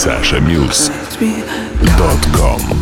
sashamills.com